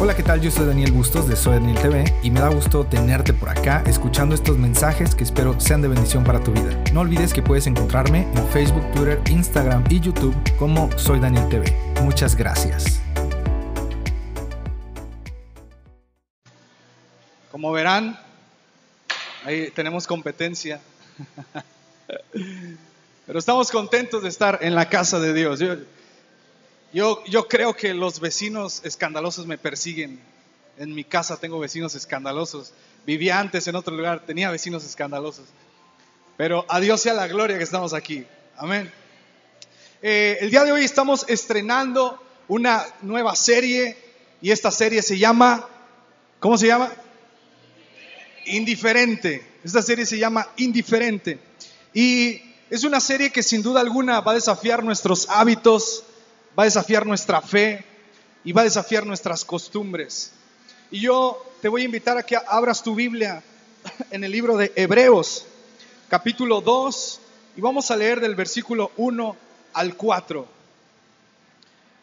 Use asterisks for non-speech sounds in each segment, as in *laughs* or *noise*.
Hola, ¿qué tal? Yo soy Daniel Bustos de Soy Daniel TV y me da gusto tenerte por acá escuchando estos mensajes que espero sean de bendición para tu vida. No olvides que puedes encontrarme en Facebook, Twitter, Instagram y YouTube como Soy Daniel TV. Muchas gracias. Como verán, ahí tenemos competencia. *laughs* Pero estamos contentos de estar en la casa de Dios. Yo, creo que los vecinos escandalosos me persiguen. En mi casa tengo vecinos escandalosos. Vivía antes en otro lugar, tenía vecinos escandalosos. Pero a Dios sea la gloria que estamos aquí. Amén. Eh, el día de hoy estamos estrenando una nueva serie y esta serie se llama, ¿cómo se llama? Indiferente. Esta serie se llama Indiferente. Y es una serie que sin duda alguna va a desafiar nuestros hábitos, va a desafiar nuestra fe y va a desafiar nuestras costumbres. Y yo te voy a invitar a que abras tu Biblia *laughs* en el libro de Hebreos, capítulo 2, y vamos a leer del versículo 1 al 4.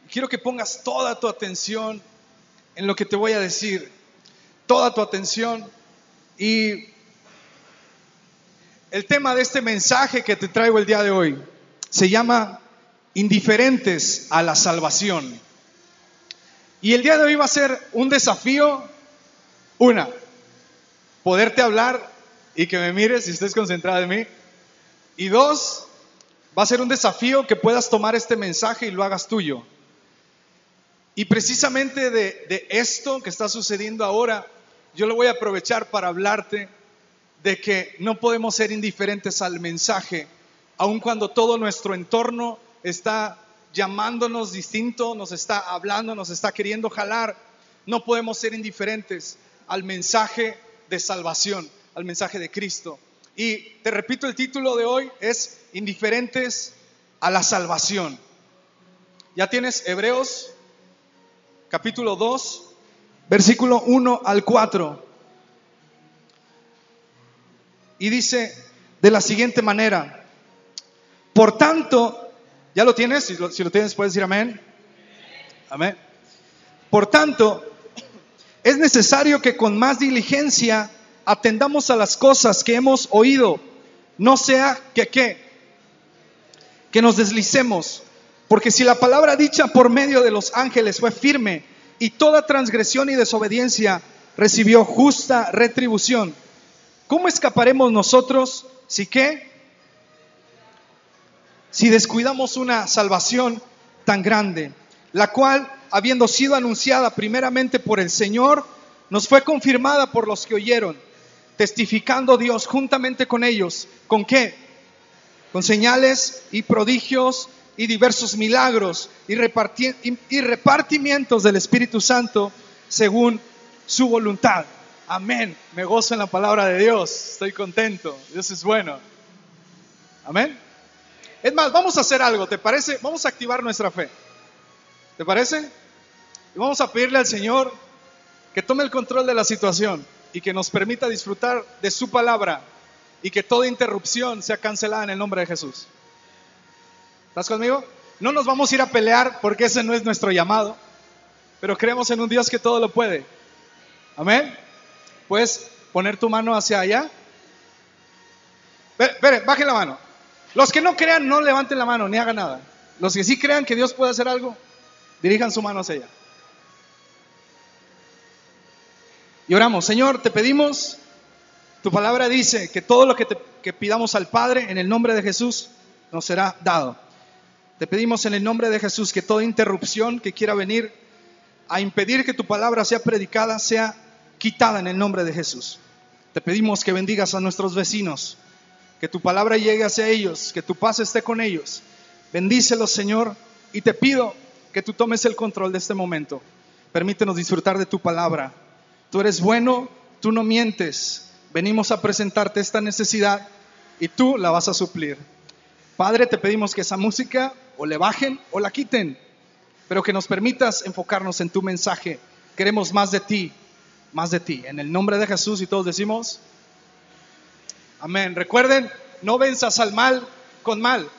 Quiero que pongas toda tu atención en lo que te voy a decir, toda tu atención y el tema de este mensaje que te traigo el día de hoy se llama indiferentes a la salvación. Y el día de hoy va a ser un desafío, una, poderte hablar y que me mires y estés concentrado en mí. Y dos, va a ser un desafío que puedas tomar este mensaje y lo hagas tuyo. Y precisamente de, de esto que está sucediendo ahora, yo lo voy a aprovechar para hablarte de que no podemos ser indiferentes al mensaje, aun cuando todo nuestro entorno está llamándonos distinto, nos está hablando, nos está queriendo jalar. No podemos ser indiferentes al mensaje de salvación, al mensaje de Cristo. Y te repito, el título de hoy es Indiferentes a la salvación. Ya tienes Hebreos capítulo 2, versículo 1 al 4. Y dice de la siguiente manera, por tanto, ¿ya lo tienes? Si lo, tienes, puedes decir amén. Amén. Por tanto, es necesario que con más diligencia atendamos a las cosas que hemos oído, no sea que qué, que nos deslicemos, porque si la palabra dicha por medio de los ángeles fue firme y toda transgresión y desobediencia recibió justa retribución, ¿Cómo escaparemos nosotros si qué? Si descuidamos una salvación tan grande, la cual, habiendo sido anunciada primeramente por el Señor, nos fue confirmada por los que oyeron, testificando Dios juntamente con ellos. ¿Con qué? Con señales y prodigios y diversos milagros y, y repartimientos del Espíritu Santo según su voluntad. Amén. Me gozo en la palabra de Dios. Estoy contento. Dios es bueno. Amén. Es más, vamos a hacer algo. ¿Te parece? Vamos a activar nuestra fe. ¿Te parece? Y vamos a pedirle al Señor que tome el control de la situación y que nos permita disfrutar de su palabra y que toda interrupción sea cancelada en el nombre de Jesús. ¿Estás conmigo? No nos vamos a ir a pelear porque ese no es nuestro llamado, pero creemos en un Dios que todo lo puede. Amén. ¿Puedes poner tu mano hacia allá? Espere, bajen la mano. Los que no crean, no levanten la mano ni hagan nada. Los que sí crean que Dios puede hacer algo, dirijan su mano hacia allá. Y oramos, Señor, te pedimos, tu palabra dice que todo lo que, te, que pidamos al Padre en el nombre de Jesús nos será dado. Te pedimos en el nombre de Jesús que toda interrupción que quiera venir a impedir que tu palabra sea predicada sea quitada en el nombre de Jesús. Te pedimos que bendigas a nuestros vecinos, que tu palabra llegue hacia ellos, que tu paz esté con ellos. Bendícelos, Señor, y te pido que tú tomes el control de este momento. Permítenos disfrutar de tu palabra. Tú eres bueno, tú no mientes. Venimos a presentarte esta necesidad y tú la vas a suplir. Padre, te pedimos que esa música o le bajen o la quiten, pero que nos permitas enfocarnos en tu mensaje. Queremos más de ti, más de ti. En el nombre de Jesús y todos decimos, amén. Recuerden, no venzas al mal con mal,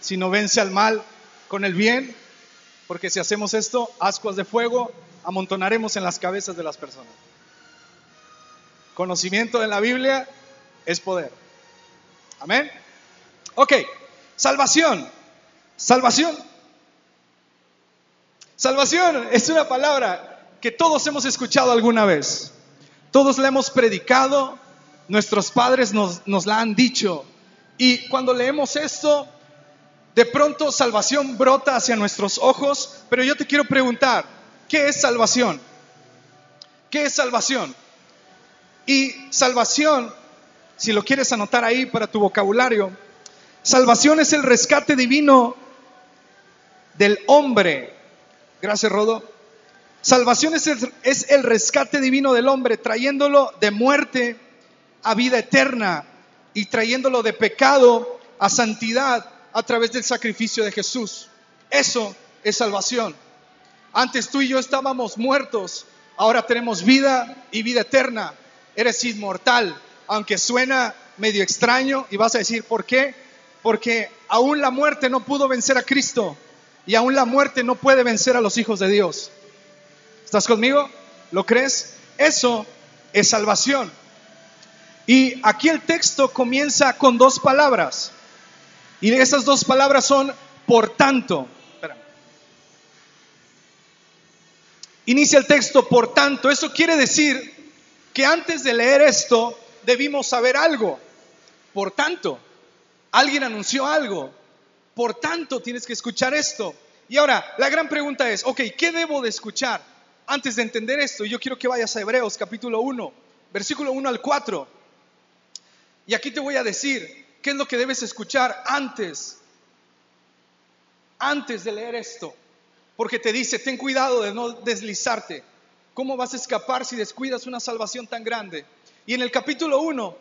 sino vence al mal con el bien porque si hacemos esto, ascuas de fuego amontonaremos en las cabezas de las personas. Conocimiento de la Biblia es poder. Amén. Ok, salvación. Salvación. Salvación es una palabra que todos hemos escuchado alguna vez. Todos la hemos predicado, nuestros padres nos, la han dicho. Y cuando leemos esto, de pronto salvación brota hacia nuestros ojos, pero yo te quiero preguntar, ¿qué es salvación? ¿Qué es salvación? Y salvación, si lo quieres anotar ahí para tu vocabulario, salvación es el rescate divino del hombre. Gracias, Rodo. Salvación es el, es el rescate divino del hombre, trayéndolo de muerte a vida eterna y trayéndolo de pecado a santidad a través del sacrificio de Jesús. Eso es salvación. Antes tú y yo estábamos muertos, ahora tenemos vida y vida eterna. Eres inmortal, aunque suena medio extraño y vas a decir, ¿por qué? Porque aún la muerte no pudo vencer a Cristo y aún la muerte no puede vencer a los hijos de Dios. ¿Estás conmigo? ¿Lo crees? Eso es salvación. Y aquí el texto comienza con dos palabras. Y esas dos palabras son por tanto. Inicia el texto por tanto. Eso quiere decir que antes de leer esto debimos saber algo. Por tanto, alguien anunció algo. Por tanto, tienes que escuchar esto. Y ahora, la gran pregunta es, ok, ¿qué debo de escuchar antes de entender esto? Yo quiero que vayas a Hebreos capítulo 1, versículo 1 al 4. Y aquí te voy a decir qué es lo que debes escuchar antes, antes de leer esto. Porque te dice, ten cuidado de no deslizarte. ¿Cómo vas a escapar si descuidas una salvación tan grande? Y en el capítulo 1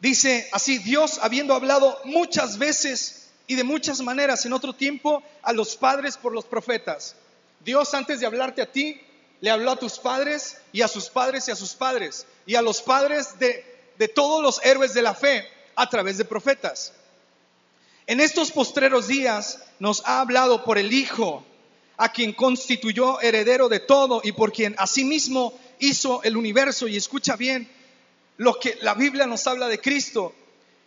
dice así, Dios habiendo hablado muchas veces y de muchas maneras en otro tiempo a los padres por los profetas. Dios antes de hablarte a ti, le habló a tus padres y a sus padres y a sus padres y a los padres de, de todos los héroes de la fe a través de profetas. En estos postreros días nos ha hablado por el Hijo, a quien constituyó heredero de todo y por quien asimismo hizo el universo. Y escucha bien lo que la Biblia nos habla de Cristo.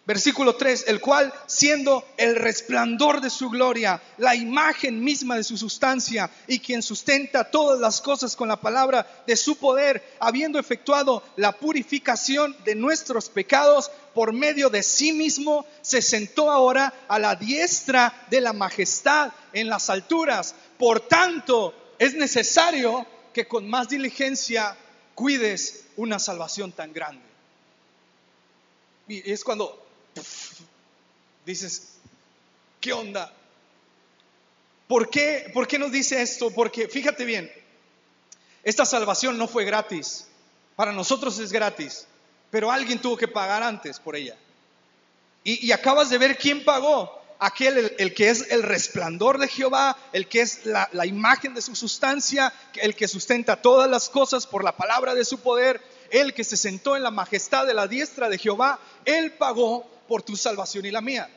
Versículo 3, el cual siendo el resplandor de su gloria, la imagen misma de su sustancia y quien sustenta todas las cosas con la palabra de su poder, habiendo efectuado la purificación de nuestros pecados por medio de sí mismo, se sentó ahora a la diestra de la majestad en las alturas. Por tanto, es necesario que con más diligencia cuides una salvación tan grande. Y es cuando dices, ¿qué onda? ¿Por qué, ¿Por qué nos dice esto? Porque fíjate bien, esta salvación no fue gratis. Para nosotros es gratis, pero alguien tuvo que pagar antes por ella. Y, acabas de ver quién pagó. Aquel, el, que es el resplandor de Jehová, el que es la, la imagen de su sustancia, el que sustenta todas las cosas por la palabra de su poder, el que se sentó en la majestad de la diestra de Jehová, él pagó por tu salvación y la mía.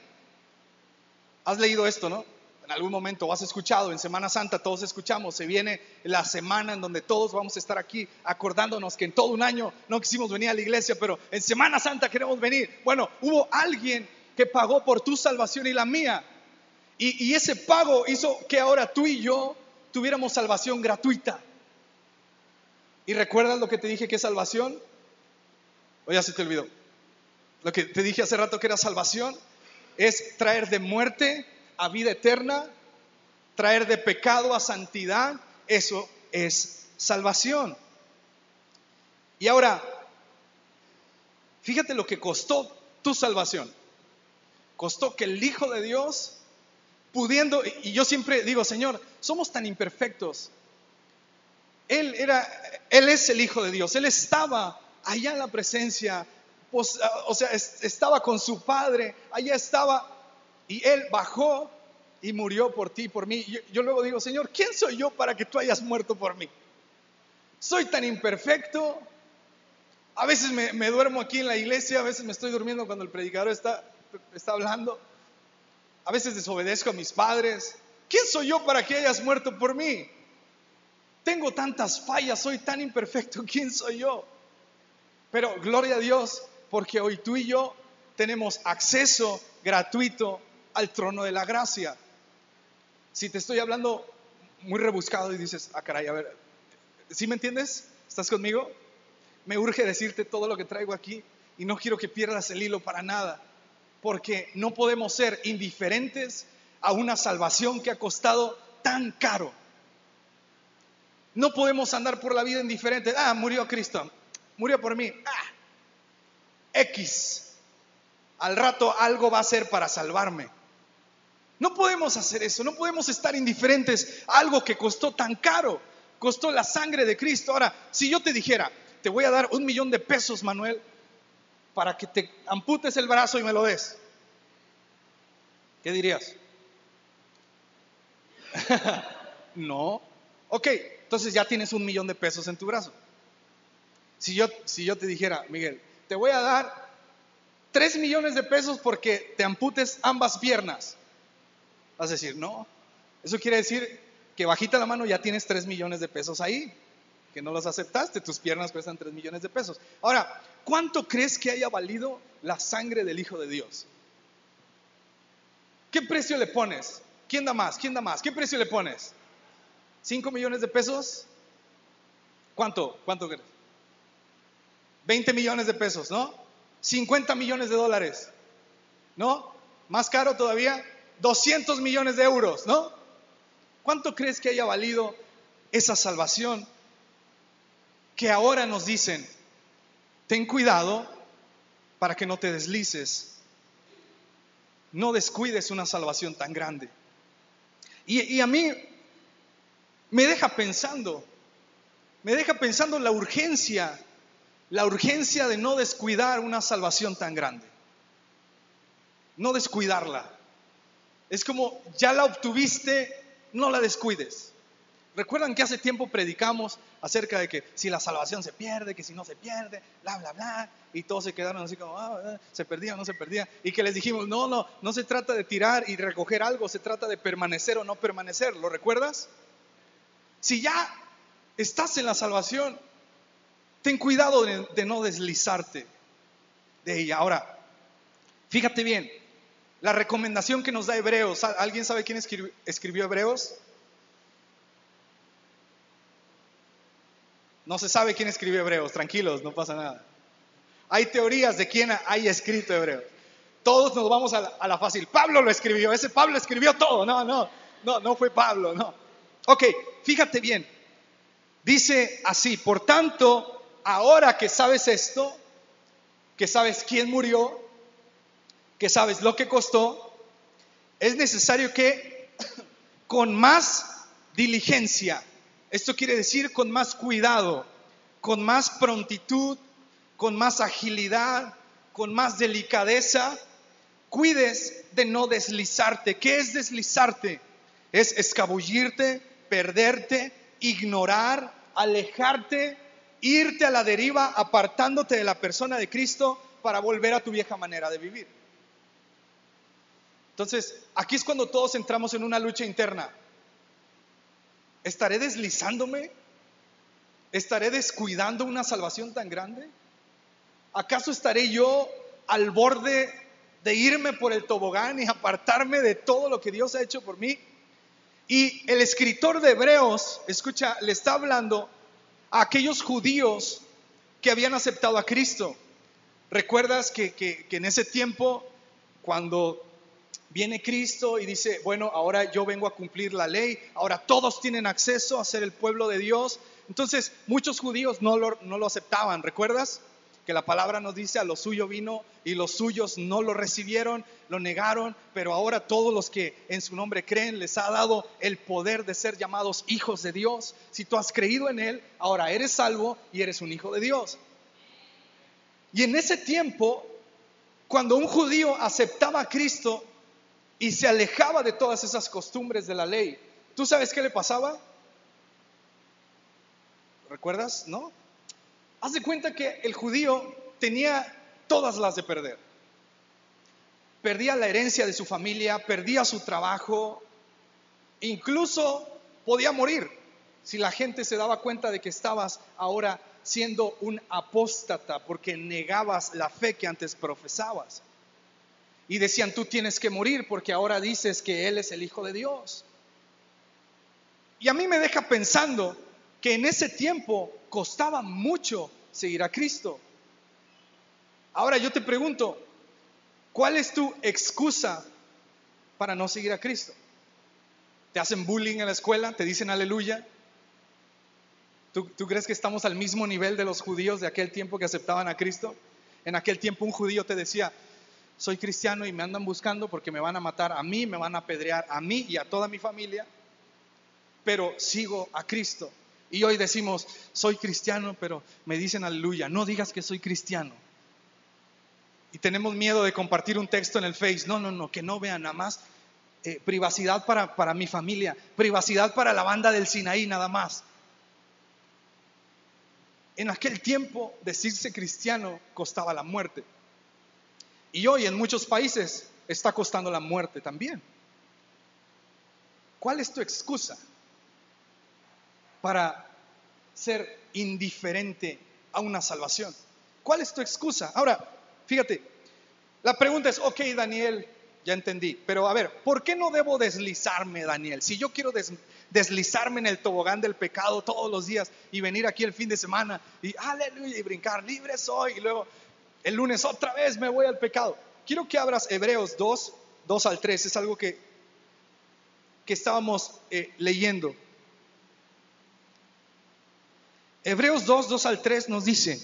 Has leído esto, ¿no? En algún momento o has escuchado, en Semana Santa todos escuchamos, se viene la semana en donde todos vamos a estar aquí acordándonos que en todo un año no quisimos venir a la iglesia, pero en Semana Santa queremos venir. Bueno, hubo alguien que pagó por tu salvación y la mía. Y, ese pago hizo que ahora tú y yo tuviéramos salvación gratuita. ¿Y recuerdas lo que te dije que es salvación? O ya se te olvidó. Lo que te dije hace rato que era salvación es traer de muerte a vida eterna, traer de pecado a santidad. Eso es salvación. Y ahora, fíjate lo que costó tu salvación. Costó que el Hijo de Dios, pudiendo, y yo siempre digo, Señor, somos tan imperfectos. Él era, Él es el Hijo de Dios. Él estaba allá en la presencia pues, ah, o sea, estaba con su padre, allá estaba, y él bajó y murió por ti, por mí. Yo, luego digo, Señor, ¿quién soy yo para que tú hayas muerto por mí? Soy tan imperfecto. A veces me, duermo aquí en la iglesia, a veces me estoy durmiendo cuando el predicador está hablando. A veces desobedezco a mis padres. ¿quién soy yo para que hayas muerto por mí? Tengo tantas fallas, soy tan imperfecto, ¿quién soy yo? Pero gloria a Dios, porque hoy tú y yo tenemos acceso gratuito al trono de la gracia. Si te estoy hablando muy rebuscado y dices, ah, caray, a ver, ¿sí me entiendes? ¿Estás conmigo? Me urge decirte todo lo que traigo aquí y no quiero que pierdas el hilo para nada, porque no podemos ser indiferentes a una salvación que ha costado tan caro. No podemos andar por la vida indiferente. Ah, murió Cristo, murió por mí. Ah, X. Al rato algo va a ser para salvarme. No podemos hacer eso, no podemos estar indiferentes a algo que costó tan caro, costó la sangre de Cristo. Ahora, si yo te dijera, te voy a dar un millón de pesos, Manuel, para que te amputes el brazo y me lo des, ¿qué dirías? *laughs* no. Ok, entonces ya tienes un millón de pesos en tu brazo. Si yo, si yo te dijera, Miguel, te voy a dar tres millones de pesos porque te amputes ambas piernas. Vas a decir, no, eso quiere decir que bajita la mano ya tienes 3 millones de pesos ahí, que no los aceptaste, tus piernas cuestan 3 millones de pesos. Ahora, ¿cuánto crees que haya valido la sangre del Hijo de Dios? ¿Qué precio le pones? ¿Quién da más? ¿Quién da más? ¿Qué precio le pones? ¿5 millones de pesos? ¿Cuánto? ¿Cuánto crees? 20 millones de pesos, ¿no? 50 millones de dólares, ¿no? ¿Más caro todavía? 200 millones de euros, ¿no? ¿Cuánto crees que haya valido esa salvación? Que ahora nos dicen, ten cuidado para que no te deslices, no descuides una salvación tan grande. Y, a mí me deja pensando, me deja pensando la urgencia, la urgencia de no descuidar una salvación tan grande, no descuidarla. Es como, ya la obtuviste, no la descuides. Recuerdan que hace tiempo predicamos acerca de que si la salvación se pierde, que si no se pierde, bla, bla, bla, y todos se quedaron así como, ah, ah, se perdía o no se perdía, y que les dijimos, no, no, no se trata de tirar y recoger algo, se trata de permanecer o no permanecer, ¿lo recuerdas? Si ya estás en la salvación, ten cuidado de, no deslizarte de ella. Ahora, fíjate bien, la recomendación que nos da Hebreos. ¿Alguien sabe quién escribió, Hebreos? No se sabe quién escribió Hebreos, tranquilos, no pasa nada. Hay teorías de quién hay escrito Hebreos. Todos nos vamos a la, a la, fácil. Pablo lo escribió, ese Pablo escribió todo. No, no, no, no fue Pablo, no. Ok, fíjate bien. Dice así, por tanto, ahora que sabes esto, que sabes quién murió, que sabes lo que costó, es necesario que *coughs* con más diligencia, esto quiere decir con más cuidado, con más prontitud, con más agilidad, con más delicadeza, cuides de no deslizarte. ¿Qué es deslizarte? Es escabullirte, perderte, ignorar, alejarte, irte a la deriva, apartándote de la persona de Cristo para volver a tu vieja manera de vivir. Entonces, aquí es cuando todos entramos en una lucha interna. ¿Estaré deslizándome? ¿Estaré descuidando una salvación tan grande? ¿Acaso estaré yo al borde de irme por el tobogán y apartarme de todo lo que Dios ha hecho por mí? Y el escritor de Hebreos, escucha, le está hablando a aquellos judíos que habían aceptado a Cristo. ¿Recuerdas que, que en ese tiempo, cuando viene Cristo y dice, bueno, ahora yo vengo a cumplir la ley, ahora todos tienen acceso a ser el pueblo de Dios. Entonces, muchos judíos no lo, no lo aceptaban, ¿recuerdas? Que la palabra nos dice, a lo suyo vino y los suyos no lo recibieron, lo negaron, pero ahora todos los que en su nombre creen les ha dado el poder de ser llamados hijos de Dios. Si tú has creído en Él, ahora eres salvo y eres un hijo de Dios. Y en ese tiempo, cuando un judío aceptaba a Cristo, y se alejaba de todas esas costumbres de la ley. ¿Tú sabes qué le pasaba? ¿Recuerdas? ¿No? Haz de cuenta que el judío tenía todas las de perder. Perdía la herencia de su familia, perdía su trabajo, Incluso podía morir si la gente se daba cuenta de que estabas ahora siendo un apóstata porque negabas la fe que antes profesabas. Y decían, tú tienes que morir porque ahora dices que Él es el Hijo de Dios. Y a mí me deja pensando que en ese tiempo costaba mucho seguir a Cristo. Ahora yo te pregunto, ¿cuál es tu excusa para no seguir a Cristo? ¿Te hacen bullying en la escuela? ¿Te dicen aleluya? ¿Tú, crees que estamos al mismo nivel de los judíos de aquel tiempo que aceptaban a Cristo? En aquel tiempo un judío te decía, soy cristiano y me andan buscando porque me van a matar a mí, me van a apedrear a mí y a toda mi familia, pero sigo a Cristo. Y hoy decimos, soy cristiano, pero me dicen aleluya, no digas que soy cristiano. Y tenemos miedo de compartir un texto en el Face, no, no, no, que no vean nada más. Eh, privacidad para, para mi familia, privacidad para la banda del Sinaí nada más. En aquel tiempo decirse cristiano costaba la muerte. Y hoy en muchos países está costando la muerte también. ¿Cuál es tu excusa para ser indiferente a una salvación? ¿Cuál es tu excusa? Ahora, fíjate, la pregunta es, ok Daniel, ya entendí, pero a ver, ¿por qué no debo deslizarme, Daniel? Si yo quiero deslizarme en el tobogán del pecado todos los días y venir aquí el fin de semana y aleluya y brincar, libre soy y luego el lunes otra vez me voy al pecado. Quiero que abras Hebreos 2, 2 al 3, es algo que, que estábamos eh, leyendo. Hebreos 2, 2 al 3 nos dice,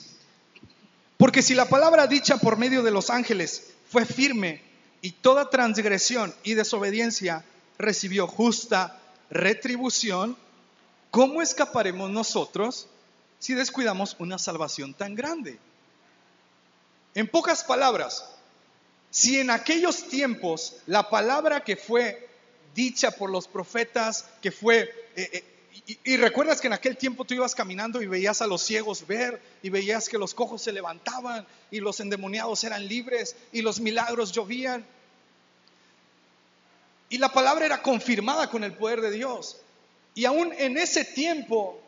porque si la palabra dicha por medio de los ángeles fue firme y toda transgresión y desobediencia recibió justa retribución, ¿cómo escaparemos nosotros si descuidamos una salvación tan grande? En pocas palabras, si en aquellos tiempos la palabra que fue dicha por los profetas, que fue... Eh, eh, y, recuerdas que en aquel tiempo tú ibas caminando y veías a los ciegos ver y veías que los cojos se levantaban y los endemoniados eran libres y los milagros llovían. Y la palabra era confirmada con el poder de Dios. Y aún en ese tiempo,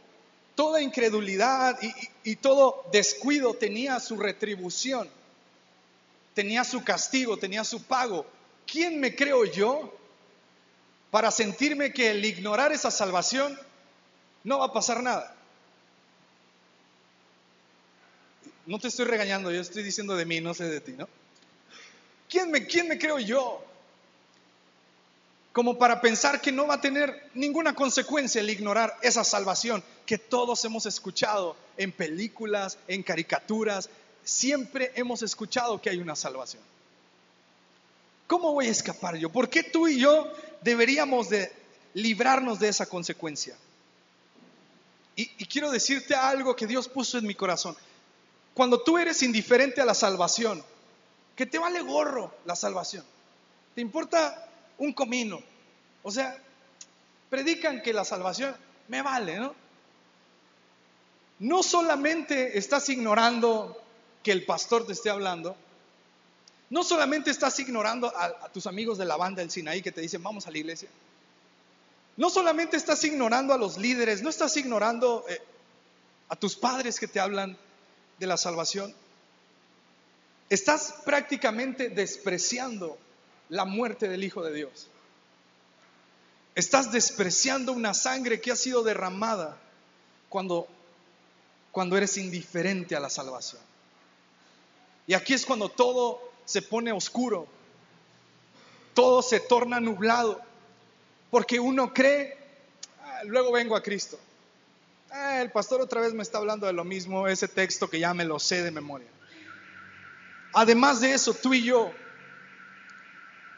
toda incredulidad y todo descuido tenía su retribución tenía su castigo, tenía su pago. ¿Quién me creo yo para sentirme que el ignorar esa salvación no va a pasar nada? No te estoy regañando, yo estoy diciendo de mí, no sé de ti, ¿no? ¿Quién me, quién me creo yo? Como para pensar que no va a tener ninguna consecuencia el ignorar esa salvación que todos hemos escuchado en películas, en caricaturas, siempre hemos escuchado que hay una salvación. ¿Cómo voy a escapar yo? ¿Por qué tú y yo deberíamos de librarnos de esa consecuencia? Y, quiero decirte algo que Dios puso en mi corazón. Cuando tú eres indiferente a la salvación, que te vale gorro la salvación, te importa un comino. O sea, predican que la salvación me vale, ¿no? No solamente estás ignorando que el pastor te esté hablando, no solamente estás ignorando a, tus amigos de la banda del Sinaí que te dicen vamos a la iglesia, no solamente estás ignorando a los líderes, no estás ignorando eh, a tus padres que te hablan de la salvación, estás prácticamente despreciando la muerte del Hijo de Dios. Estás despreciando una sangre que ha sido derramada cuando, cuando eres indiferente a la salvación. Y aquí es cuando todo se pone oscuro, todo se torna nublado, porque uno cree, ah, luego vengo a Cristo. Ah, el pastor otra vez me está hablando de lo mismo, ese texto que ya me lo sé de memoria. Además de eso, tú y yo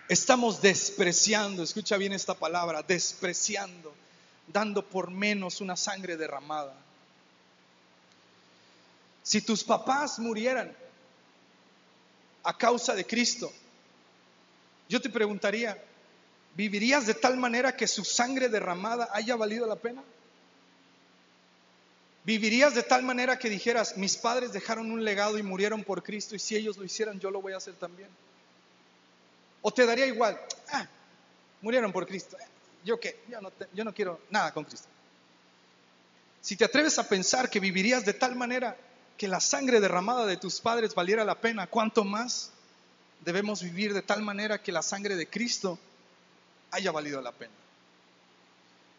estamos despreciando, escucha bien esta palabra, despreciando, dando por menos una sangre derramada. Si tus papás murieran, a causa de Cristo, yo te preguntaría, ¿vivirías de tal manera que su sangre derramada haya valido la pena? ¿Vivirías de tal manera que dijeras, mis padres dejaron un legado y murieron por Cristo y si ellos lo hicieran, yo lo voy a hacer también? ¿O te daría igual? Ah, murieron por Cristo. ¿yo qué? Yo no, yo no quiero nada con Cristo. Si te atreves a pensar que vivirías de tal manera que la sangre derramada de tus padres valiera la pena, ¿cuánto más debemos vivir de tal manera que la sangre de Cristo haya valido la pena?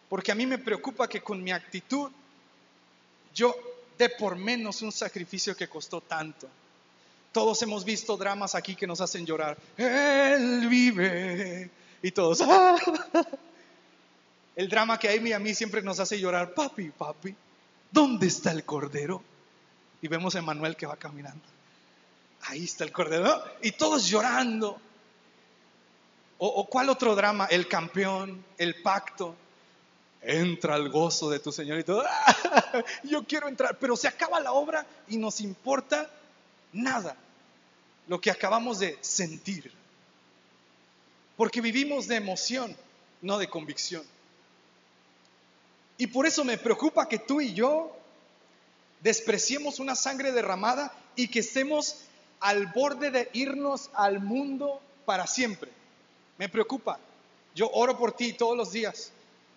Porque a mí me preocupa que con mi actitud yo dé por menos un sacrificio que costó tanto. Todos hemos visto dramas aquí que nos hacen llorar. Él vive. Y todos. *laughs* El drama que hay a mí siempre nos hace llorar. Papi, papi, ¿dónde está el cordero? Y vemos a Emanuel que va caminando. Ahí está el cordero. Y todos llorando. O, cuál otro drama? El campeón, el pacto entra al gozo de tu Señor y todo. *laughs* Yo quiero entrar, pero se acaba la obra y nos importa nada lo que acabamos de sentir. Porque vivimos de emoción, no de convicción. Y por eso me preocupa que tú y yo despreciemos una sangre derramada y que estemos al borde de irnos al mundo para siempre. Me preocupa. Yo oro por ti todos los días.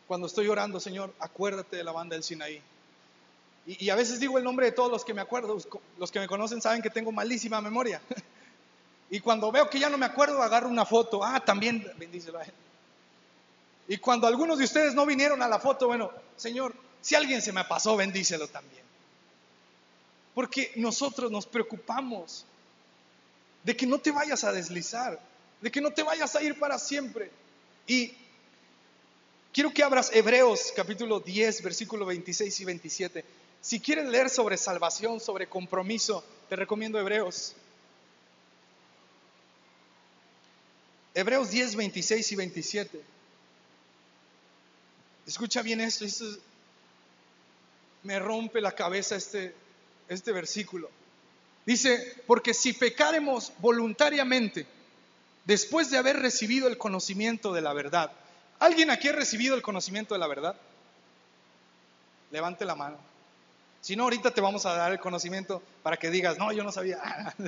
Cuando estoy orando, Señor, acuérdate de la banda del Sinaí. Y, a veces digo el nombre de todos los que me acuerdo. Los que me conocen saben que tengo malísima memoria. *laughs* Y cuando veo que ya no me acuerdo, agarro una foto. Ah, también bendícelo a él. Y cuando algunos de ustedes no vinieron a la foto, bueno, Señor, si alguien se me pasó, bendícelo también. Porque nosotros nos preocupamos de que no te vayas a deslizar, de que no te vayas a ir para siempre. Y quiero que abras Hebreos capítulo 10, versículo 26 y 27. Si quieres leer sobre salvación, sobre compromiso, te recomiendo Hebreos. Hebreos 10, 26 y 27. Escucha bien esto, me rompe la cabeza este, este versículo. Dice, porque si pecaremos voluntariamente, después de haber recibido el conocimiento de la verdad, ¿alguien aquí ha recibido el conocimiento de la verdad? Levante la mano. Si no, ahorita te vamos a dar el conocimiento para que digas, no, yo no sabía. *laughs*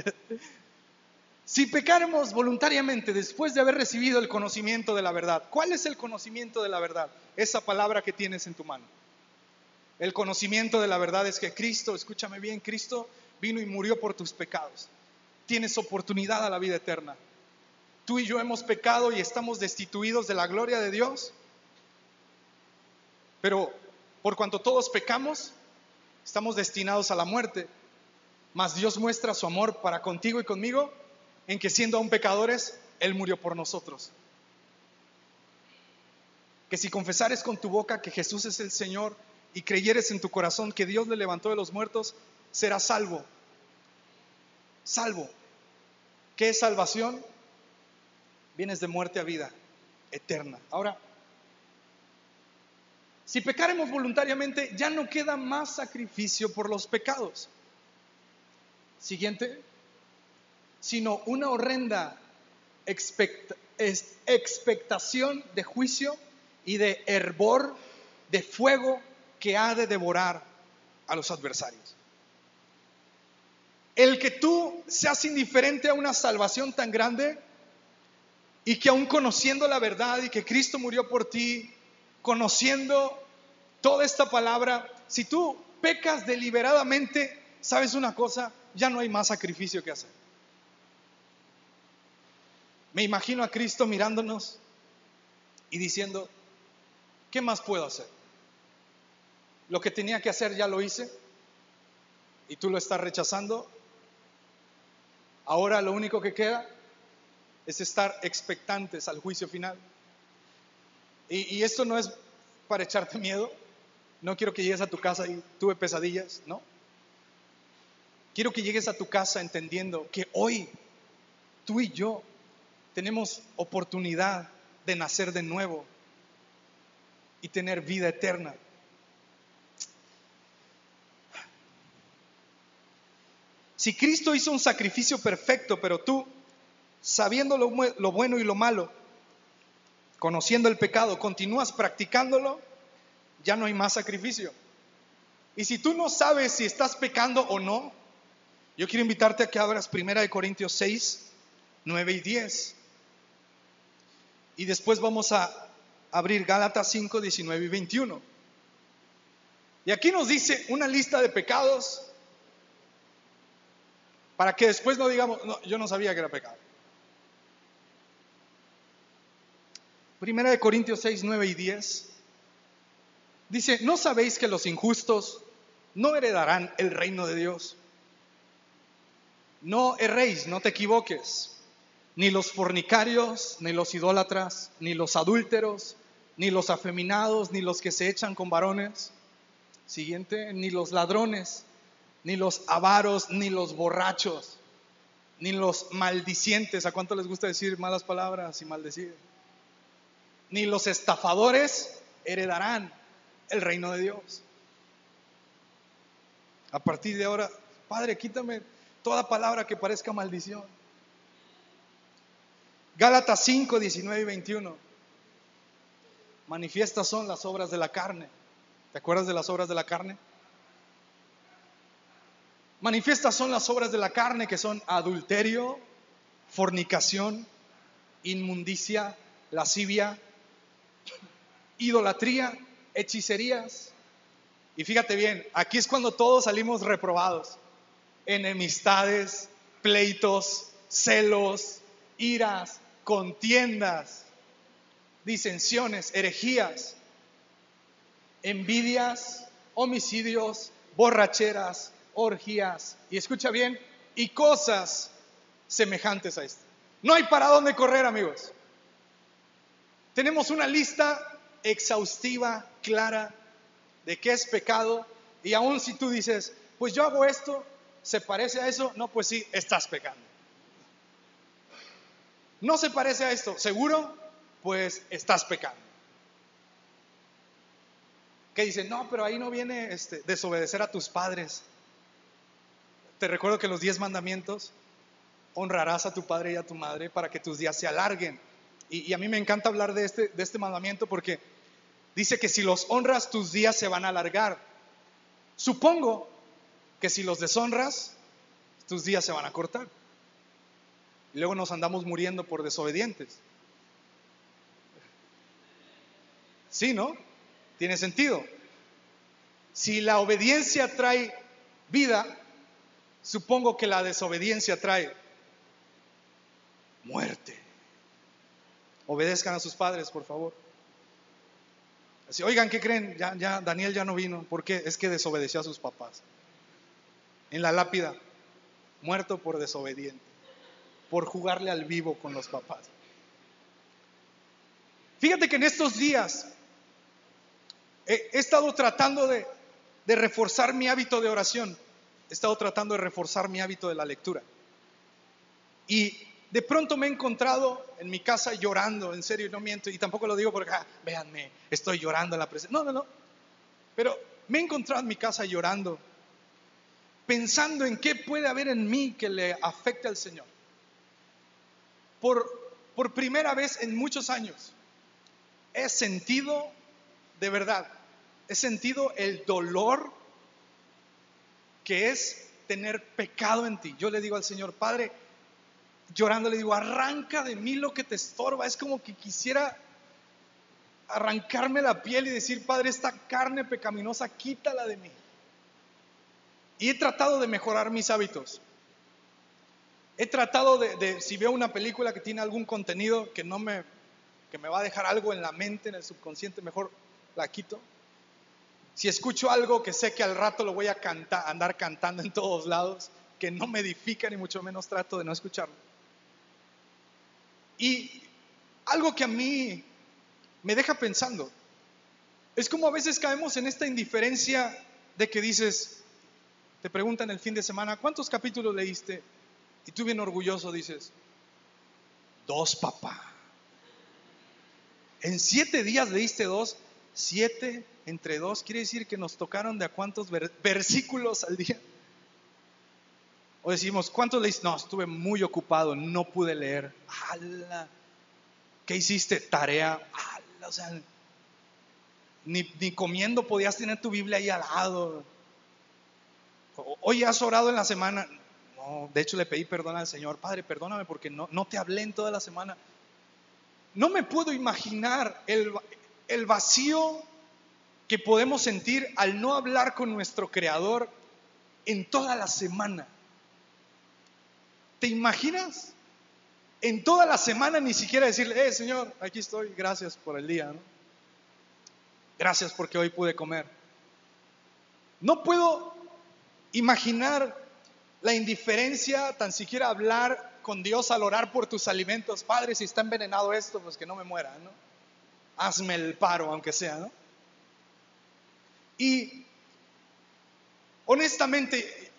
Si pecaremos voluntariamente después de haber recibido el conocimiento de la verdad, ¿cuál es el conocimiento de la verdad? Esa palabra que tienes en tu mano. El conocimiento de la verdad es que Cristo, escúchame bien, Cristo vino y murió por tus pecados. Tienes oportunidad a la vida eterna. Tú y yo hemos pecado y estamos destituidos de la gloria de Dios. Pero por cuanto todos pecamos, estamos destinados a la muerte. Mas Dios muestra su amor para contigo y conmigo en que siendo aún pecadores, Él murió por nosotros. Que si confesares con tu boca que Jesús es el Señor y creyeres en tu corazón que Dios le levantó de los muertos, serás salvo. Salvo. ¿Qué es salvación? Vienes de muerte a vida eterna. Ahora, si pecaremos voluntariamente, ya no queda más sacrificio por los pecados. Siguiente sino una horrenda expectación de juicio y de hervor de fuego que ha de devorar a los adversarios. El que tú seas indiferente a una salvación tan grande y que aún conociendo la verdad y que Cristo murió por ti, conociendo toda esta palabra, si tú pecas deliberadamente, sabes una cosa, ya no hay más sacrificio que hacer. Me imagino a Cristo mirándonos y diciendo, ¿qué más puedo hacer? Lo que tenía que hacer ya lo hice y tú lo estás rechazando. Ahora lo único que queda es estar expectantes al juicio final. Y, esto no es para echarte miedo. No quiero que llegues a tu casa y tuve pesadillas, ¿no? Quiero que llegues a tu casa entendiendo que hoy tú y yo tenemos oportunidad de nacer de nuevo y tener vida eterna. Si Cristo hizo un sacrificio perfecto, pero tú, sabiendo lo, bueno y lo malo, conociendo el pecado, continúas practicándolo, ya no hay más sacrificio. Y si tú no sabes si estás pecando o no, yo quiero invitarte a que abras 1 Corintios 6, 9 y 10. Y después vamos a abrir Gálatas 5, 19 y 21. Y aquí nos dice una lista de pecados para que después no digamos, no, yo no sabía que era pecado. Primera de Corintios 6, 9 y 10. Dice, ¿no sabéis que los injustos no heredarán el reino de Dios? No erréis, no te equivoques. Ni los fornicarios, ni los idólatras, ni los adúlteros, ni los afeminados, ni los que se echan con varones. Siguiente, ni los ladrones, ni los avaros, ni los borrachos, ni los maldicientes. ¿A cuánto les gusta decir malas palabras y maldecir? Ni los estafadores heredarán el reino de Dios. A partir de ahora, Padre, quítame toda palabra que parezca maldición. Gálatas 5, 19 y 21. Manifiestas son las obras de la carne. ¿Te acuerdas de las obras de la carne? Manifiestas son las obras de la carne que son adulterio, fornicación, inmundicia, lascivia, idolatría, hechicerías. Y fíjate bien, aquí es cuando todos salimos reprobados. Enemistades, pleitos, celos, iras, contiendas, disensiones, herejías, envidias, homicidios, borracheras, orgías, y escucha bien, y cosas semejantes a esto. No hay para dónde correr, amigos. Tenemos una lista exhaustiva, clara, de qué es pecado, y aún si tú dices, pues yo hago esto, ¿se parece a eso? No, pues sí, estás pecando. No se parece a esto, seguro, pues estás pecando. Que dicen, no, pero ahí no viene este, desobedecer a tus padres. Te recuerdo que los diez mandamientos, honrarás a tu padre y a tu madre para que tus días se alarguen. Y, a mí me encanta hablar de este, de este mandamiento porque dice que si los honras, tus días se van a alargar. Supongo que si los deshonras, tus días se van a cortar. Y luego nos andamos muriendo por desobedientes. Sí, ¿no? Tiene sentido. Si la obediencia trae vida, supongo que la desobediencia trae muerte. Obedezcan a sus padres, por favor. Así, oigan, ¿qué creen? Ya, ya, Daniel ya no vino. ¿Por qué? Es que desobedeció a sus papás. En la lápida, muerto por desobediente por jugarle al vivo con los papás. Fíjate que en estos días he, estado tratando de, de reforzar mi hábito de oración, he estado tratando de reforzar mi hábito de la lectura. Y de pronto me he encontrado en mi casa llorando, en serio, no miento, y tampoco lo digo porque, ah, véanme, estoy llorando en la presencia. No, no, no. Pero me he encontrado en mi casa llorando, pensando en qué puede haber en mí que le afecte al Señor por, por primera vez en muchos años, he sentido de verdad, he sentido el dolor que es tener pecado en ti. Yo le digo al Señor, Padre, llorando, le digo, arranca de mí lo que te estorba. Es como que quisiera arrancarme la piel y decir, Padre, esta carne pecaminosa, quítala de mí. Y he tratado de mejorar mis hábitos. He tratado de, si veo una película que tiene algún contenido que no me, que me va a dejar algo en la mente, en el subconsciente, mejor la quito. Si escucho algo que sé que al rato lo voy a andar cantando en todos lados, que no me edifica ni mucho menos trato de no escucharlo. Y algo que a mí me deja pensando, es como a veces caemos en esta indiferencia de que dices, te preguntan el fin de semana, ¿cuántos capítulos leíste? Y tú bien orgulloso dices, dos papá. En siete días leíste dos, siete entre dos, quiere decir que nos tocaron de a cuántos versículos al día. O decimos, ¿cuántos leíste? No, estuve muy ocupado, no pude leer. ¿Qué hiciste? Tarea. ¡Hala! O sea, ni, comiendo podías tener tu Biblia ahí al lado. Hoy has orado en la semana de hecho le pedí perdón al Señor, Padre, perdóname porque no, no te hablé en toda la semana. No me puedo imaginar el, el vacío que podemos sentir al no hablar con nuestro Creador en toda la semana. ¿Te imaginas? En toda la semana ni siquiera decirle, eh, Señor, aquí estoy, gracias por el día, Gracias porque hoy pude comer. No puedo imaginar la indiferencia, tan siquiera hablar con Dios al orar por tus alimentos. Padre, si está envenenado esto, pues que no me muera, ¿no? Hazme el paro, aunque sea, ¿no? Y honestamente,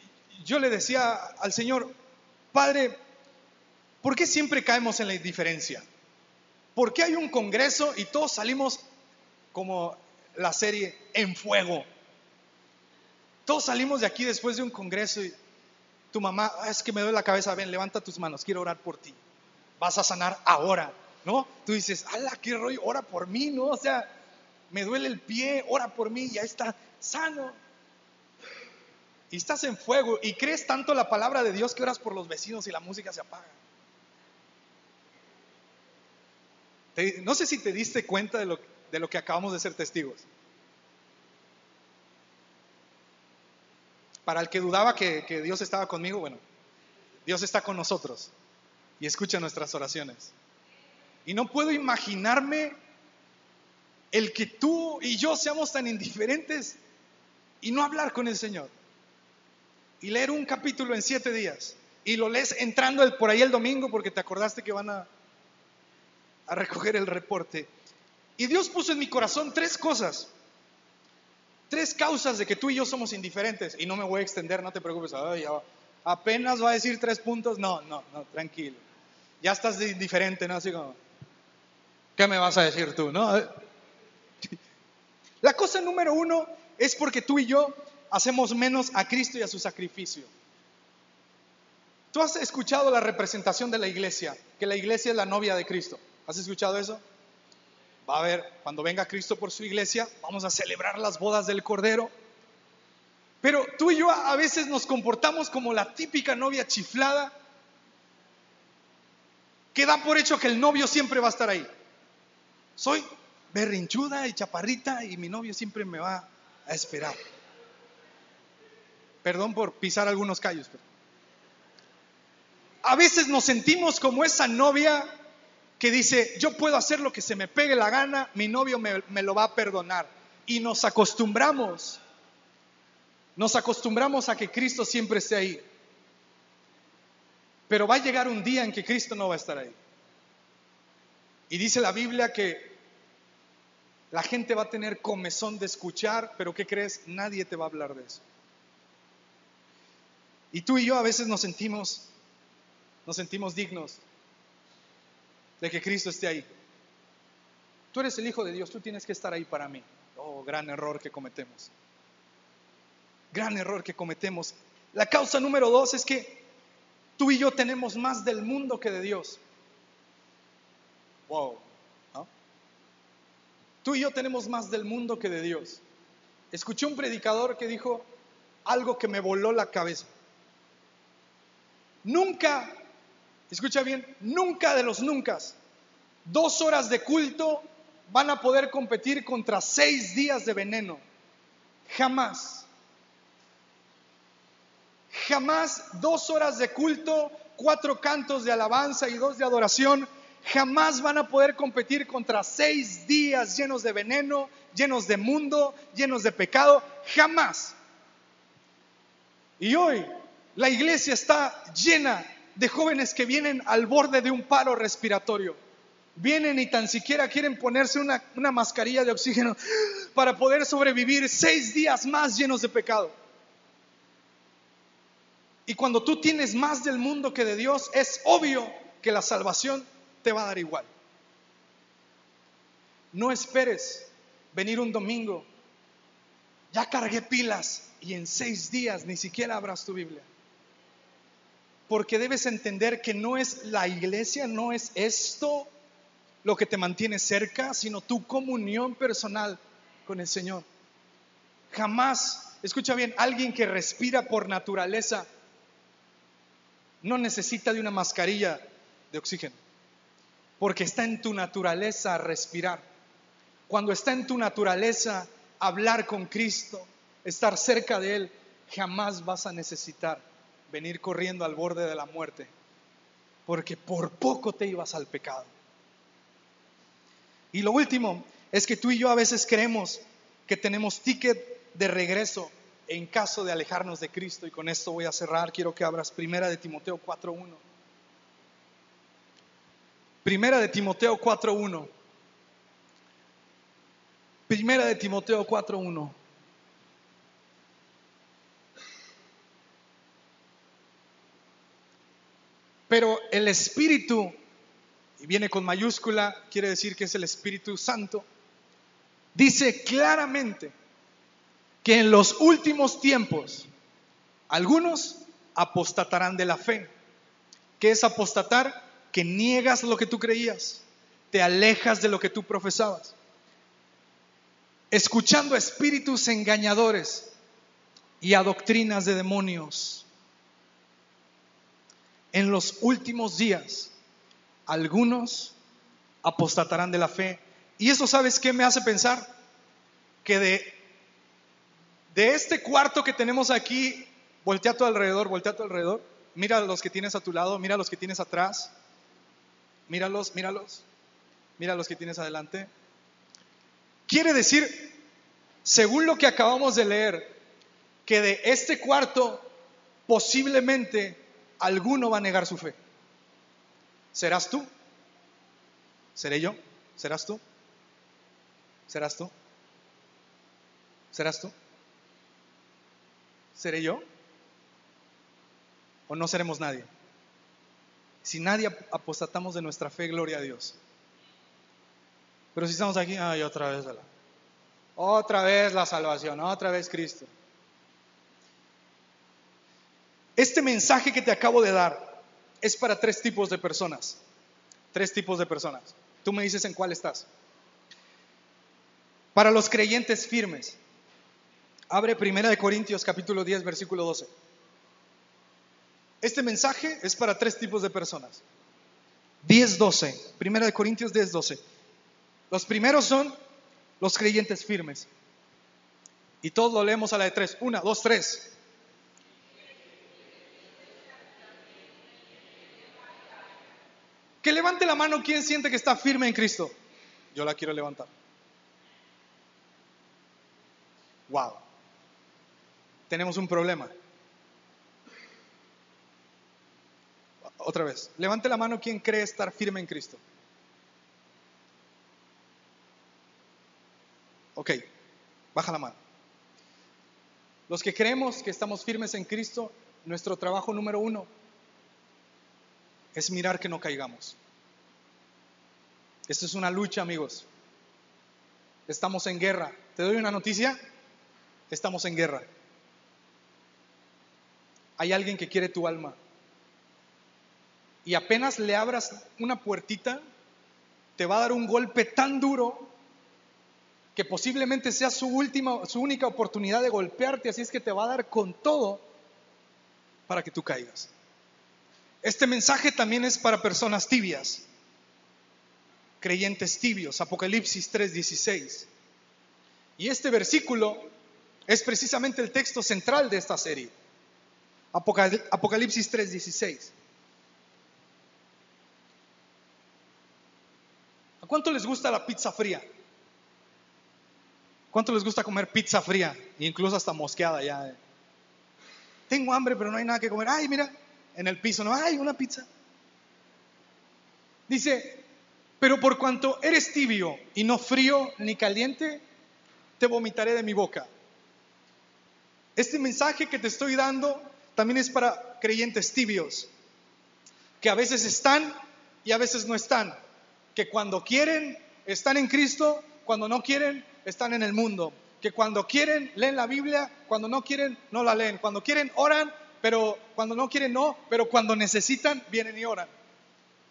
yo le decía al Señor, Padre, ¿por qué siempre caemos en la indiferencia? ¿Por qué hay un congreso y todos salimos como la serie en fuego? Todos salimos de aquí después de un congreso y tu mamá, ah, es que me duele la cabeza, ven, levanta tus manos, quiero orar por ti. Vas a sanar ahora, ¿no? Tú dices, ala, qué rollo, ora por mí, ¿no? O sea, me duele el pie, ora por mí, ya está sano. Y estás en fuego y crees tanto la palabra de Dios que oras por los vecinos y la música se apaga. no sé si te diste cuenta de lo, de lo que acabamos de ser testigos. Para el que dudaba que, que Dios estaba conmigo, bueno, Dios está con nosotros y escucha nuestras oraciones. Y no puedo imaginarme el que tú y yo seamos tan indiferentes y no hablar con el Señor. Y leer un capítulo en siete días. Y lo lees entrando por ahí el domingo porque te acordaste que van a, a recoger el reporte. Y Dios puso en mi corazón tres cosas. Tres causas de que tú y yo somos indiferentes. Y no me voy a extender, no te preocupes. apenas va a decir tres puntos. No, no, no, tranquilo. Ya estás indiferente, ¿no? Así como, ¿qué me vas a decir tú? No? *laughs* La cosa número uno es porque tú y yo hacemos menos a Cristo y a su sacrificio. Tú has escuchado la representación de la iglesia, que la iglesia es la novia de Cristo. ¿Has escuchado eso? Va a haber, cuando venga Cristo por su iglesia, vamos a celebrar las bodas del Cordero. Pero tú y yo a veces nos comportamos como la típica novia chiflada que da por hecho que el novio siempre va a estar ahí. Soy berrinchuda y chaparrita y mi novio siempre me va a esperar. Perdón por pisar algunos callos. A veces nos sentimos como esa novia que dice, yo puedo hacer lo que se me pegue la gana, mi novio me, me lo va a perdonar. Y nos acostumbramos, nos acostumbramos a que Cristo siempre esté ahí. Pero va a llegar un día en que Cristo no va a estar ahí. Y dice la Biblia que la gente va a tener comezón de escuchar, pero ¿qué crees? Nadie te va a hablar de eso. Y tú y yo a veces nos sentimos, nos sentimos dignos de que Cristo esté ahí. Tú eres el Hijo de Dios, tú tienes que estar ahí para mí. Oh, gran error que cometemos. Gran error que cometemos. La causa número dos es que tú y yo tenemos más del mundo que de Dios. Wow. Tú y yo tenemos más del mundo que de Dios. Escuché un predicador que dijo algo que me voló la cabeza. Nunca, escucha bien, nunca de los nunca, dos horas de culto van a poder competir contra seis días de veneno. Jamás. Jamás dos horas de culto, cuatro cantos de alabanza y dos de adoración jamás van a poder competir contra seis días llenos de veneno, llenos de mundo, llenos de pecado, jamás. Y hoy la iglesia está llena de jóvenes que vienen al borde de un paro respiratorio. Vienen y tan siquiera quieren ponerse una, una mascarilla de oxígeno para poder sobrevivir seis días más llenos de pecado. Y cuando tú tienes más del mundo que de Dios, es obvio que la salvación te va a dar igual. No esperes venir un domingo. Ya cargué pilas y en seis días ni siquiera abras tu Biblia. Porque debes entender que no es la iglesia, no es esto lo que te mantiene cerca, sino tu comunión personal con el Señor. Jamás, escucha bien, alguien que respira por naturaleza no necesita de una mascarilla de oxígeno porque está en tu naturaleza respirar. cuando está en tu naturaleza hablar con Cristo, estar cerca de Él, jamás vas a necesitar venir corriendo al borde de la muerte, porque por poco te ibas al pecado. Y lo último es que tú y yo a veces creemos que tenemos ticket de regreso en caso de alejarnos de Cristo. Y con esto voy a cerrar. Quiero que abras Primera de Timoteo 4.1. Primera de Timoteo 4.1. Primera de Timoteo 4.1. Pero el Espíritu, y viene con mayúscula, quiere decir que es el Espíritu Santo, dice claramente que en los últimos tiempos algunos apostatarán de la fe. ¿Qué es apostatar? Que niegas lo que tú creías, te alejas de lo que tú profesabas. Escuchando espíritus engañadores y a doctrinas de demonios. En los últimos días, algunos apostatarán de la fe. Y eso, ¿sabes qué me hace pensar? Que de de este cuarto que tenemos aquí, voltea a tu alrededor, voltea a tu alrededor. Mira a los que tienes a tu lado, mira a los que tienes atrás. Míralos, míralos. Mira a los que tienes adelante. Quiere decir, según lo que acabamos de leer, que de este cuarto posiblemente alguno va a negar su fe. ¿Serás tú? ¿Seré yo? ¿Serás tú? ¿Serás tú? ¿Serás tú? ¿Seré yo? ¿O no seremos nadie? Si nadie apostatamos de nuestra fe, gloria a Dios. Pero si estamos aquí, ay, otra vez otra vez la salvación, otra vez Cristo. Este mensaje que te acabo de dar es para tres tipos de personas. Tres tipos de personas. Tú me dices en cuál estás. Para los creyentes firmes, Abre Primera de Corintios capítulo 10 versículo 12. Este mensaje es para tres tipos de personas. 10 12. Primera de Corintios 10 12. Los primeros son los creyentes firmes. Y todos lo leemos a la de tres. Una, dos, tres. Que levante la mano quien siente que está firme en Cristo. Yo la quiero levantar. Wow tenemos un problema. Otra vez, levante la mano quien cree estar firme en Cristo. Ok, baja la mano. Los que creemos que estamos firmes en Cristo, nuestro trabajo número uno es mirar que no caigamos. Esto es una lucha, amigos. Estamos en guerra. ¿Te doy una noticia? Estamos en guerra hay alguien que quiere tu alma. Y apenas le abras una puertita, te va a dar un golpe tan duro que posiblemente sea su última, su única oportunidad de golpearte, así es que te va a dar con todo para que tú caigas. Este mensaje también es para personas tibias, creyentes tibios, Apocalipsis 3:16. Y este versículo es precisamente el texto central de esta serie. Apocalipsis 3:16. ¿A cuánto les gusta la pizza fría? ¿Cuánto les gusta comer pizza fría? Incluso hasta mosqueada ya. Tengo hambre, pero no hay nada que comer. Ay, mira, en el piso no hay una pizza. Dice, pero por cuanto eres tibio y no frío ni caliente, te vomitaré de mi boca. Este mensaje que te estoy dando también es para creyentes tibios, que a veces están y a veces no están, que cuando quieren están en Cristo, cuando no quieren están en el mundo, que cuando quieren leen la Biblia, cuando no quieren no la leen, cuando quieren oran, pero cuando no quieren no, pero cuando necesitan vienen y oran.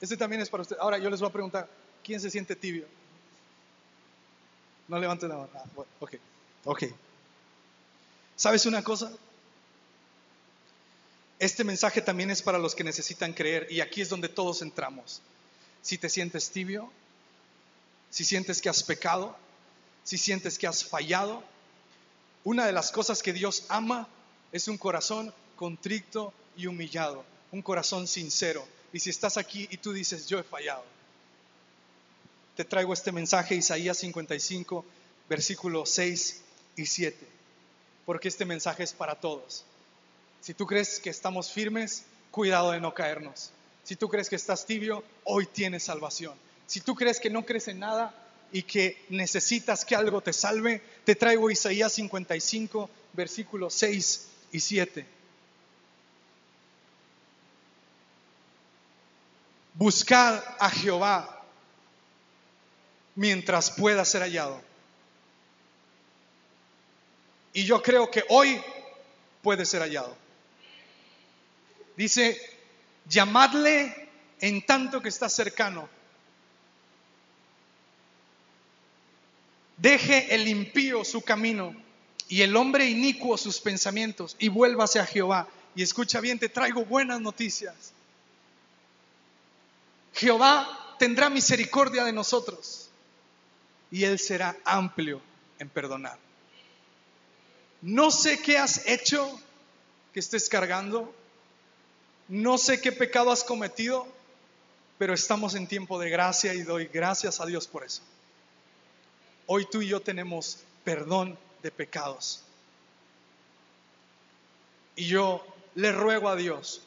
Este también es para usted. Ahora yo les voy a preguntar, ¿quién se siente tibio? No levanten la mano. Ah, ok, ok. ¿Sabes una cosa? Este mensaje también es para los que necesitan creer y aquí es donde todos entramos. Si te sientes tibio, si sientes que has pecado, si sientes que has fallado, una de las cosas que Dios ama es un corazón contrito y humillado, un corazón sincero. Y si estás aquí y tú dices, yo he fallado, te traigo este mensaje, Isaías 55, versículos 6 y 7, porque este mensaje es para todos. Si tú crees que estamos firmes, cuidado de no caernos. Si tú crees que estás tibio, hoy tienes salvación. Si tú crees que no crees en nada y que necesitas que algo te salve, te traigo Isaías 55, versículos 6 y 7. Buscad a Jehová mientras pueda ser hallado. Y yo creo que hoy puede ser hallado. Dice, llamadle en tanto que está cercano. Deje el impío su camino y el hombre inicuo sus pensamientos y vuélvase a Jehová. Y escucha bien, te traigo buenas noticias. Jehová tendrá misericordia de nosotros y Él será amplio en perdonar. No sé qué has hecho que estés cargando, no sé qué pecado has cometido, pero estamos en tiempo de gracia y doy gracias a Dios por eso. Hoy tú y yo tenemos perdón de pecados. Y yo le ruego a Dios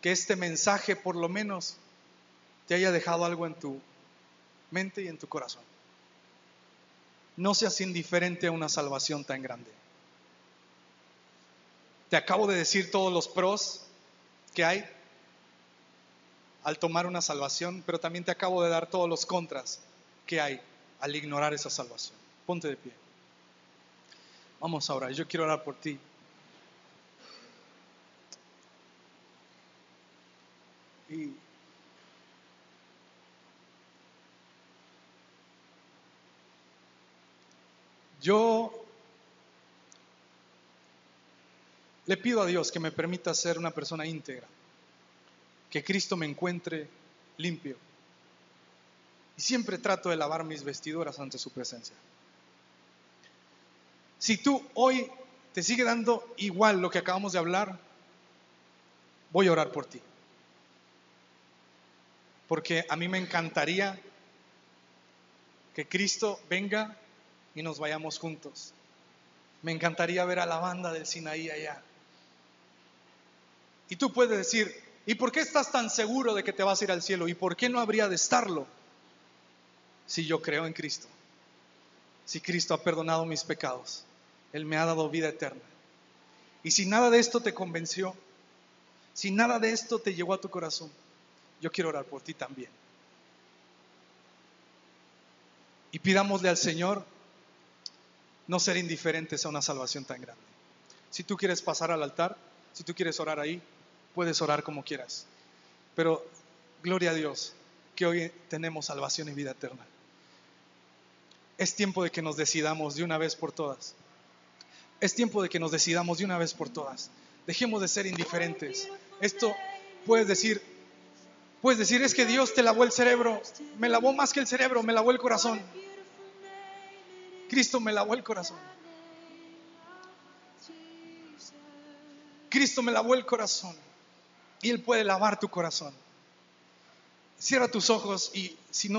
que este mensaje por lo menos te haya dejado algo en tu mente y en tu corazón. No seas indiferente a una salvación tan grande. Te acabo de decir todos los pros que hay al tomar una salvación, pero también te acabo de dar todos los contras que hay al ignorar esa salvación. Ponte de pie. Vamos a orar. Yo quiero orar por ti. Y yo le pido a Dios que me permita ser una persona íntegra, que Cristo me encuentre limpio. Y siempre trato de lavar mis vestiduras ante su presencia. Si tú hoy te sigue dando igual lo que acabamos de hablar, voy a orar por ti. Porque a mí me encantaría que Cristo venga y nos vayamos juntos. Me encantaría ver a la banda del Sinaí allá. Y tú puedes decir, ¿y por qué estás tan seguro de que te vas a ir al cielo? ¿Y por qué no habría de estarlo si yo creo en Cristo? Si Cristo ha perdonado mis pecados, Él me ha dado vida eterna. Y si nada de esto te convenció, si nada de esto te llegó a tu corazón, yo quiero orar por ti también. Y pidámosle al Señor no ser indiferentes a una salvación tan grande. Si tú quieres pasar al altar, si tú quieres orar ahí, puedes orar como quieras. Pero gloria a Dios que hoy tenemos salvación y vida eterna. Es tiempo de que nos decidamos de una vez por todas. Es tiempo de que nos decidamos de una vez por todas. Dejemos de ser indiferentes. Esto puedes decir, puedes decir es que Dios te lavó el cerebro, me lavó más que el cerebro, me lavó el corazón. Cristo me lavó el corazón. Cristo me lavó el corazón y Él puede lavar tu corazón. Cierra tus ojos y si no